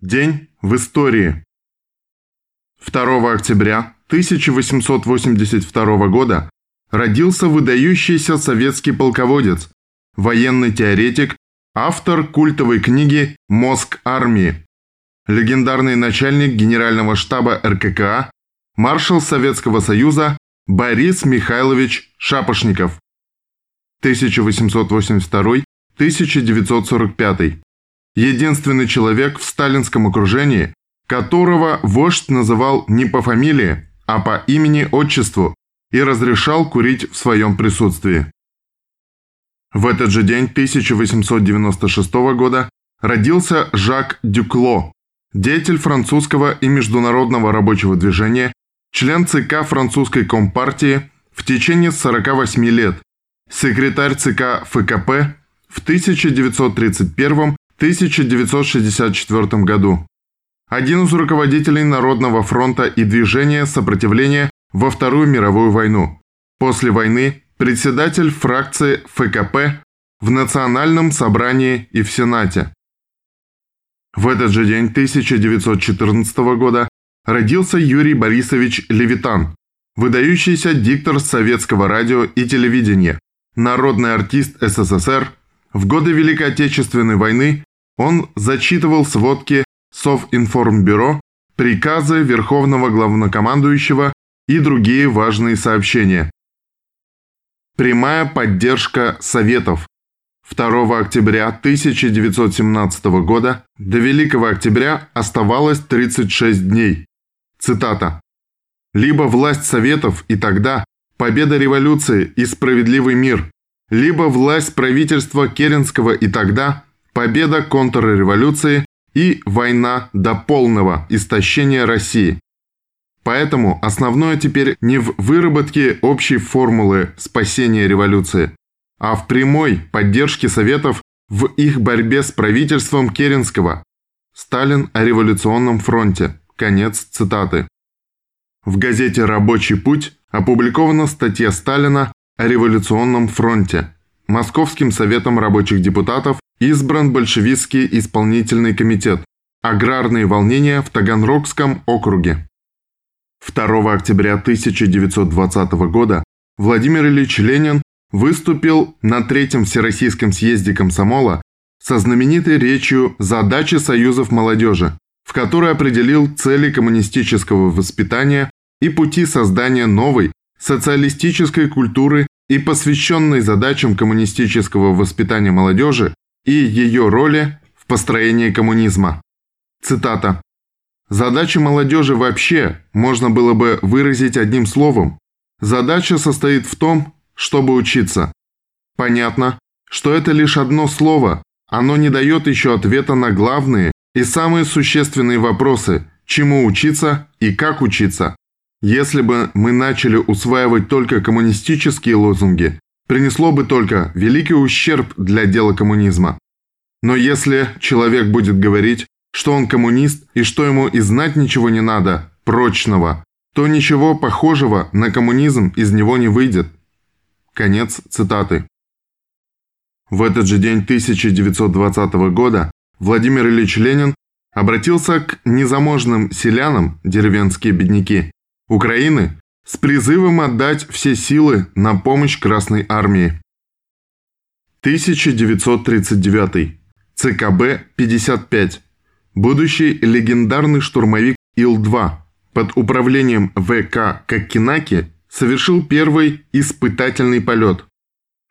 День в истории. 2 октября 1882 года родился выдающийся советский полководец, военный теоретик, автор культовой книги «Мозг армии», легендарный начальник генерального штаба РККА, маршал Советского Союза Борис Михайлович Шапошников. 1882-1945 единственный человек в сталинском окружении, которого вождь называл не по фамилии, а по имени-отчеству и разрешал курить в своем присутствии. В этот же день 1896 года родился Жак Дюкло, деятель французского и международного рабочего движения, член ЦК французской компартии в течение 48 лет, секретарь ЦК ФКП в 1931 1964 году. Один из руководителей Народного фронта и движения сопротивления во Вторую мировую войну. После войны председатель фракции ФКП в Национальном собрании и в Сенате. В этот же день 1914 года родился Юрий Борисович Левитан, выдающийся диктор советского радио и телевидения, народный артист СССР, в годы Великой Отечественной войны он зачитывал сводки Совинформбюро, приказы Верховного Главнокомандующего и другие важные сообщения. Прямая поддержка Советов. 2 октября 1917 года до Великого Октября оставалось 36 дней. Цитата. «Либо власть Советов и тогда победа революции и справедливый мир, либо власть правительства Керенского и тогда победа контрреволюции и война до полного истощения России. Поэтому основное теперь не в выработке общей формулы спасения революции, а в прямой поддержке Советов в их борьбе с правительством Керенского. Сталин о революционном фронте. Конец цитаты. В газете «Рабочий путь» опубликована статья Сталина о революционном фронте. Московским советом рабочих депутатов избран большевистский исполнительный комитет «Аграрные волнения в Таганрогском округе». 2 октября 1920 года Владимир Ильич Ленин выступил на Третьем Всероссийском съезде комсомола со знаменитой речью «Задачи союзов молодежи», в которой определил цели коммунистического воспитания и пути создания новой социалистической культуры и посвященной задачам коммунистического воспитания молодежи и ее роли в построении коммунизма. Цитата. Задача молодежи вообще можно было бы выразить одним словом. Задача состоит в том, чтобы учиться. Понятно, что это лишь одно слово, оно не дает еще ответа на главные и самые существенные вопросы, чему учиться и как учиться. Если бы мы начали усваивать только коммунистические лозунги, принесло бы только великий ущерб для дела коммунизма. Но если человек будет говорить, что он коммунист и что ему и знать ничего не надо, прочного, то ничего похожего на коммунизм из него не выйдет. Конец цитаты. В этот же день 1920 года Владимир Ильич Ленин обратился к незаможным селянам, деревенские бедняки, Украины с призывом отдать все силы на помощь Красной Армии. 1939. ЦКБ-55. Будущий легендарный штурмовик Ил-2 под управлением ВК Коккинаки совершил первый испытательный полет.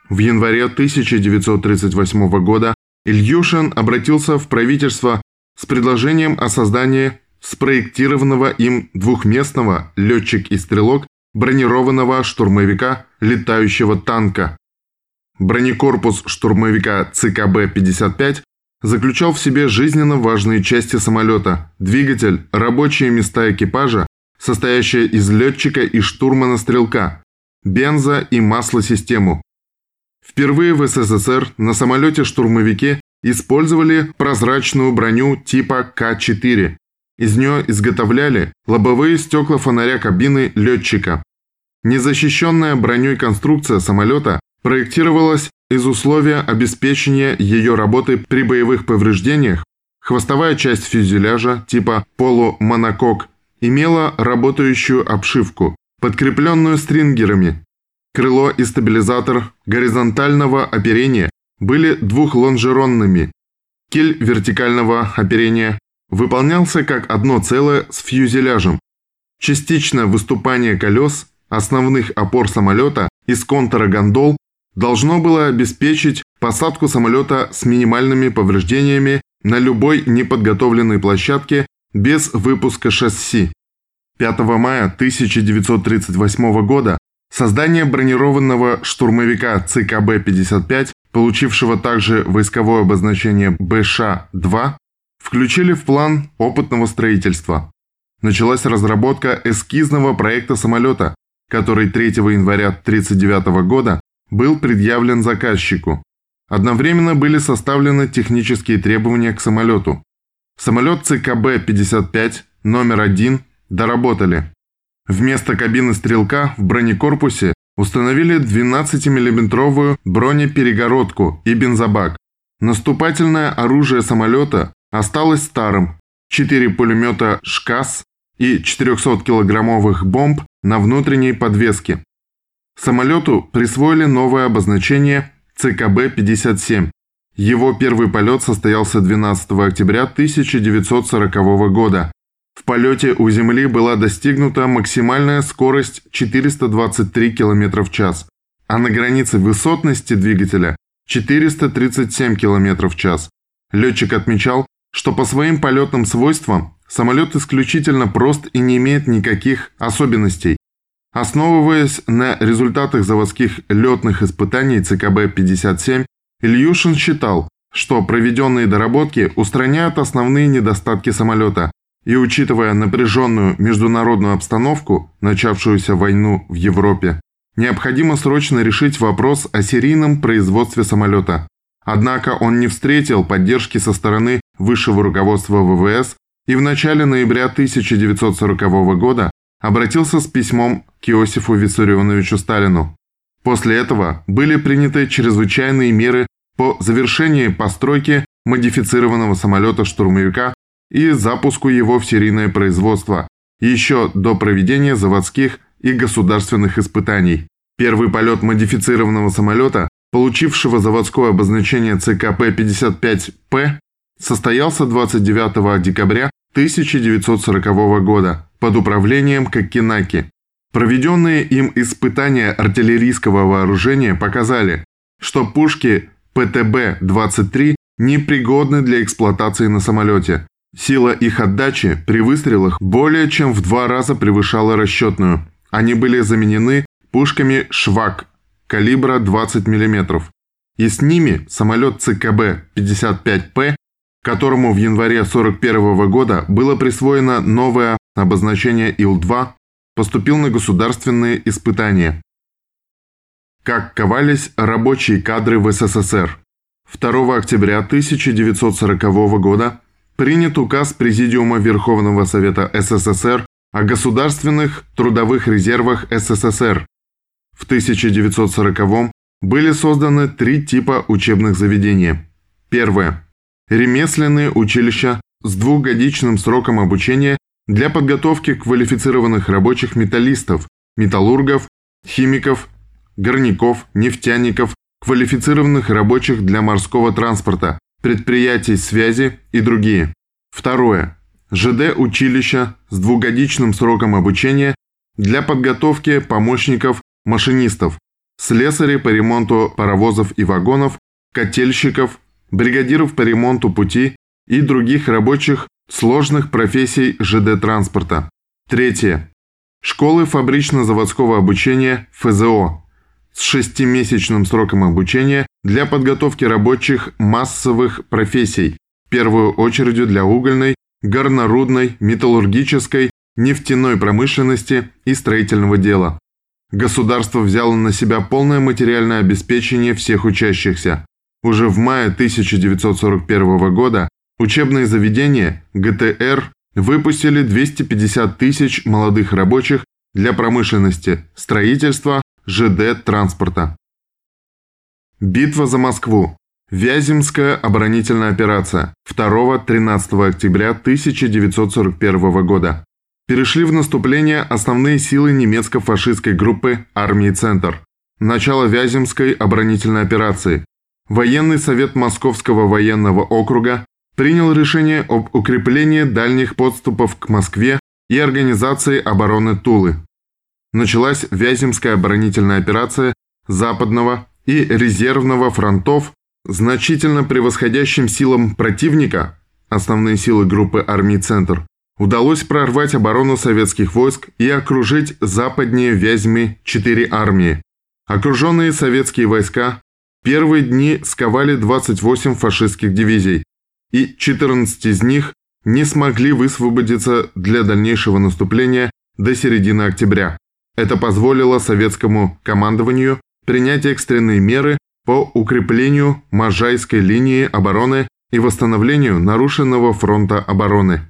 В январе 1938 года Ильюшин обратился в правительство с предложением о создании спроектированного им двухместного летчик и стрелок бронированного штурмовика летающего танка. Бронекорпус штурмовика ЦКБ-55 заключал в себе жизненно важные части самолета, двигатель, рабочие места экипажа, состоящие из летчика и штурмана-стрелка, бенза и маслосистему. Впервые в СССР на самолете-штурмовике использовали прозрачную броню типа К-4, из нее изготовляли лобовые стекла фонаря кабины летчика. Незащищенная броней конструкция самолета проектировалась из условия обеспечения ее работы при боевых повреждениях Хвостовая часть фюзеляжа типа полумонокок имела работающую обшивку, подкрепленную стрингерами. Крыло и стабилизатор горизонтального оперения были двухлонжеронными. Киль вертикального оперения выполнялся как одно целое с фюзеляжем. Частично выступание колес, основных опор самолета из контура гондол должно было обеспечить посадку самолета с минимальными повреждениями на любой неподготовленной площадке без выпуска шасси. 5 мая 1938 года создание бронированного штурмовика ЦКБ-55, получившего также войсковое обозначение БШ-2, включили в план опытного строительства. Началась разработка эскизного проекта самолета, который 3 января 1939 года был предъявлен заказчику. Одновременно были составлены технические требования к самолету. Самолет ЦКБ-55 номер 1 доработали. Вместо кабины стрелка в бронекорпусе установили 12-миллиметровую бронеперегородку и бензобак. Наступательное оружие самолета осталось старым. Четыре пулемета «ШКАС» и 400-килограммовых бомб на внутренней подвеске. Самолету присвоили новое обозначение ЦКБ-57. Его первый полет состоялся 12 октября 1940 года. В полете у Земли была достигнута максимальная скорость 423 км в час, а на границе высотности двигателя 437 км в час. Летчик отмечал, что по своим полетным свойствам самолет исключительно прост и не имеет никаких особенностей. Основываясь на результатах заводских летных испытаний ЦКБ-57, Ильюшин считал, что проведенные доработки устраняют основные недостатки самолета, и учитывая напряженную международную обстановку, начавшуюся войну в Европе, необходимо срочно решить вопрос о серийном производстве самолета. Однако он не встретил поддержки со стороны высшего руководства ВВС и в начале ноября 1940 года обратился с письмом к Иосифу Виссарионовичу Сталину. После этого были приняты чрезвычайные меры по завершению постройки модифицированного самолета-штурмовика и запуску его в серийное производство еще до проведения заводских и государственных испытаний. Первый полет модифицированного самолета, получившего заводское обозначение ЦКП-55П, состоялся 29 декабря 1940 года под управлением Коккинаки. Проведенные им испытания артиллерийского вооружения показали, что пушки ПТБ-23 непригодны для эксплуатации на самолете. Сила их отдачи при выстрелах более чем в два раза превышала расчетную. Они были заменены пушками «Швак» калибра 20 мм. И с ними самолет ЦКБ-55П, которому в январе 1941 года было присвоено новое обозначение Ил-2, поступил на государственные испытания. Как ковались рабочие кадры в СССР. 2 октября 1940 года принят указ Президиума Верховного Совета СССР о государственных трудовых резервах СССР. В 1940 были созданы три типа учебных заведений. Первое. Ремесленные училища с двухгодичным сроком обучения для подготовки квалифицированных рабочих металлистов, металлургов, химиков, горняков, нефтяников, квалифицированных рабочих для морского транспорта, предприятий связи и другие. Второе. ЖД училища с двухгодичным сроком обучения для подготовки помощников машинистов, слесарей по ремонту паровозов и вагонов, котельщиков, бригадиров по ремонту пути и других рабочих сложных профессий ЖД-транспорта. Третье. Школы фабрично-заводского обучения ФЗО с шестимесячным сроком обучения для подготовки рабочих массовых профессий, в первую очередь для угольной, горнорудной, металлургической, нефтяной промышленности и строительного дела. Государство взяло на себя полное материальное обеспечение всех учащихся. Уже в мае 1941 года Учебные заведения ГТР выпустили 250 тысяч молодых рабочих для промышленности, строительства, ЖД, транспорта. Битва за Москву. Вяземская оборонительная операция 2-13 октября 1941 года. Перешли в наступление основные силы немецко-фашистской группы армии «Центр». Начало Вяземской оборонительной операции. Военный совет Московского военного округа принял решение об укреплении дальних подступов к Москве и организации обороны Тулы. Началась Вяземская оборонительная операция Западного и резервного фронтов значительно превосходящим силам противника, основные силы группы армий «Центр», удалось прорвать оборону советских войск и окружить западнее Вязьмы четыре армии. Окруженные советские войска первые дни сковали 28 фашистских дивизий, и 14 из них не смогли высвободиться для дальнейшего наступления до середины октября. Это позволило советскому командованию принять экстренные меры по укреплению Можайской линии обороны и восстановлению нарушенного фронта обороны.